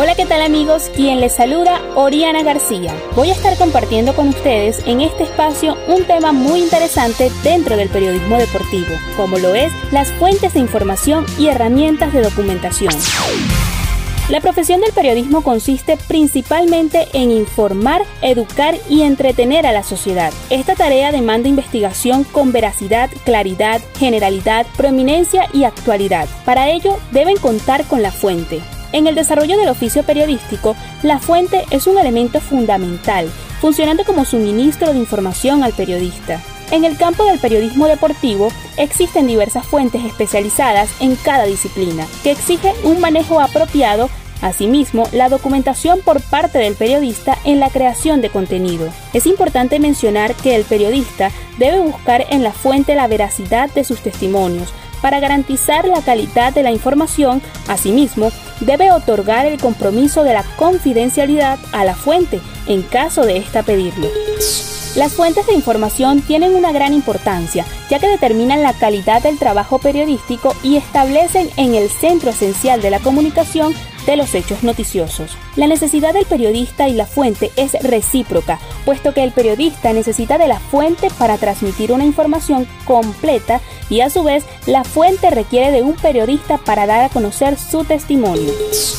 Hola, ¿qué tal amigos? Quien les saluda, Oriana García. Voy a estar compartiendo con ustedes en este espacio un tema muy interesante dentro del periodismo deportivo, como lo es las fuentes de información y herramientas de documentación. La profesión del periodismo consiste principalmente en informar, educar y entretener a la sociedad. Esta tarea demanda investigación con veracidad, claridad, generalidad, prominencia y actualidad. Para ello deben contar con la fuente. En el desarrollo del oficio periodístico, la fuente es un elemento fundamental, funcionando como suministro de información al periodista. En el campo del periodismo deportivo existen diversas fuentes especializadas en cada disciplina, que exigen un manejo apropiado Asimismo, la documentación por parte del periodista en la creación de contenido. Es importante mencionar que el periodista debe buscar en la fuente la veracidad de sus testimonios, para garantizar la calidad de la información, asimismo, debe otorgar el compromiso de la confidencialidad a la fuente en caso de ésta pedirlo. Las fuentes de información tienen una gran importancia, ya que determinan la calidad del trabajo periodístico y establecen en el centro esencial de la comunicación de los hechos noticiosos. La necesidad del periodista y la fuente es recíproca, puesto que el periodista necesita de la fuente para transmitir una información completa y a su vez la fuente requiere de un periodista para dar a conocer su testimonio.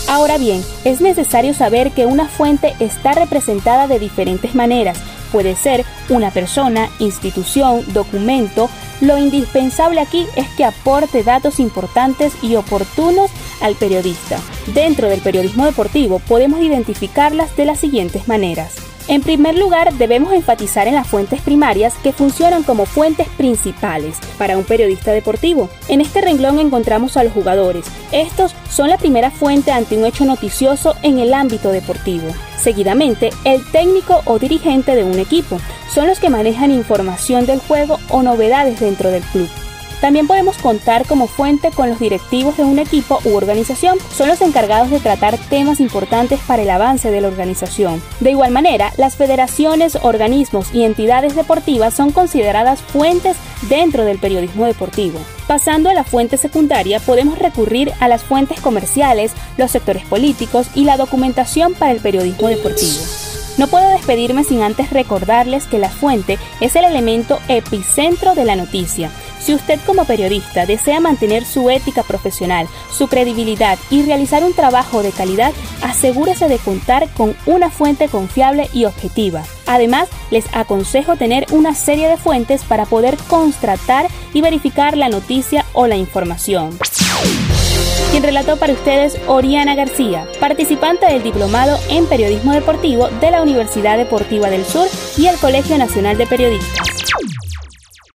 Ahora bien, es necesario saber que una fuente está representada de diferentes maneras, Puede ser una persona, institución, documento. Lo indispensable aquí es que aporte datos importantes y oportunos al periodista. Dentro del periodismo deportivo podemos identificarlas de las siguientes maneras. En primer lugar, debemos enfatizar en las fuentes primarias que funcionan como fuentes principales para un periodista deportivo. En este renglón encontramos a los jugadores. Estos son la primera fuente ante un hecho noticioso en el ámbito deportivo. Seguidamente, el técnico o dirigente de un equipo son los que manejan información del juego o novedades dentro del club. También podemos contar como fuente con los directivos de un equipo u organización. Son los encargados de tratar temas importantes para el avance de la organización. De igual manera, las federaciones, organismos y entidades deportivas son consideradas fuentes dentro del periodismo deportivo. Pasando a la fuente secundaria, podemos recurrir a las fuentes comerciales, los sectores políticos y la documentación para el periodismo deportivo. No puedo despedirme sin antes recordarles que la fuente es el elemento epicentro de la noticia. Si usted como periodista desea mantener su ética profesional, su credibilidad y realizar un trabajo de calidad, asegúrese de contar con una fuente confiable y objetiva. Además, les aconsejo tener una serie de fuentes para poder constatar y verificar la noticia o la información. Quien relató para ustedes Oriana García, participante del Diplomado en Periodismo Deportivo de la Universidad Deportiva del Sur y el Colegio Nacional de Periodistas.